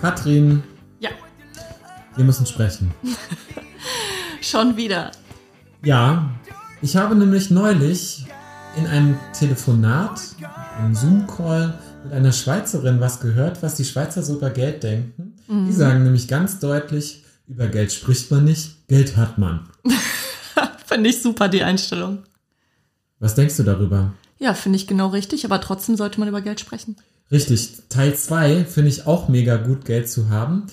Katrin, Ja, wir müssen sprechen. schon wieder. Ja, ich habe nämlich neulich in einem Telefonat, einem Zoom-Call mit einer Schweizerin was gehört, was die Schweizer so über Geld denken. Die sagen nämlich ganz deutlich, über Geld spricht man nicht, Geld hat man. Finde ich super, die Einstellung. Was denkst du darüber? Ja, finde ich genau richtig, aber trotzdem sollte man über Geld sprechen. Richtig, Teil 2 finde ich auch mega gut, Geld zu haben.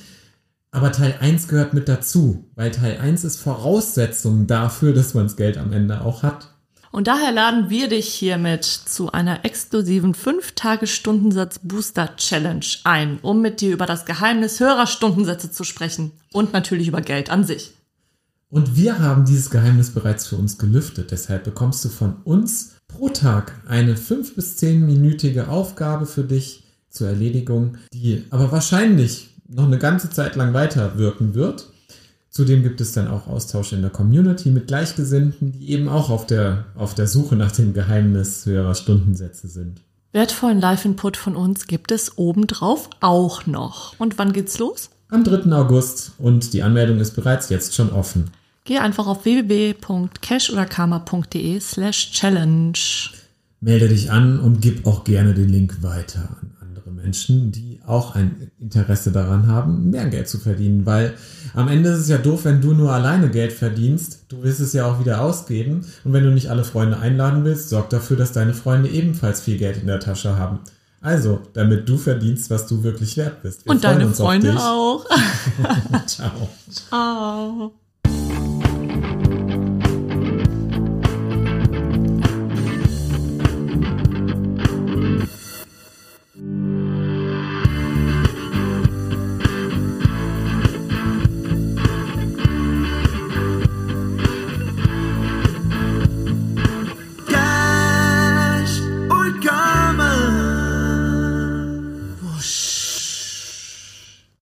Aber Teil 1 gehört mit dazu, weil Teil 1 ist Voraussetzung dafür, dass man das Geld am Ende auch hat. Und daher laden wir dich hiermit zu einer exklusiven 5-Tage-Stundensatz-Booster-Challenge ein, um mit dir über das Geheimnis höherer Stundensätze zu sprechen und natürlich über Geld an sich. Und wir haben dieses Geheimnis bereits für uns gelüftet. Deshalb bekommst du von uns pro Tag eine 5 bis 10-minütige Aufgabe für dich zur Erledigung, die aber wahrscheinlich noch eine ganze Zeit lang weiterwirken wird. Zudem gibt es dann auch Austausch in der Community mit Gleichgesinnten, die eben auch auf der, auf der Suche nach dem Geheimnis höherer Stundensätze sind. Wertvollen Live-Input von uns gibt es obendrauf auch noch. Und wann geht's los? Am 3. August und die Anmeldung ist bereits jetzt schon offen. Geh einfach auf www.cash-oder-karma.de slash challenge. Melde dich an und gib auch gerne den Link weiter an andere Menschen, die auch ein Interesse daran haben, mehr Geld zu verdienen. Weil am Ende ist es ja doof, wenn du nur alleine Geld verdienst. Du willst es ja auch wieder ausgeben. Und wenn du nicht alle Freunde einladen willst, sorg dafür, dass deine Freunde ebenfalls viel Geld in der Tasche haben. Also, damit du verdienst, was du wirklich wert bist. Wir Und deine Freunde auch. Ciao. Ciao.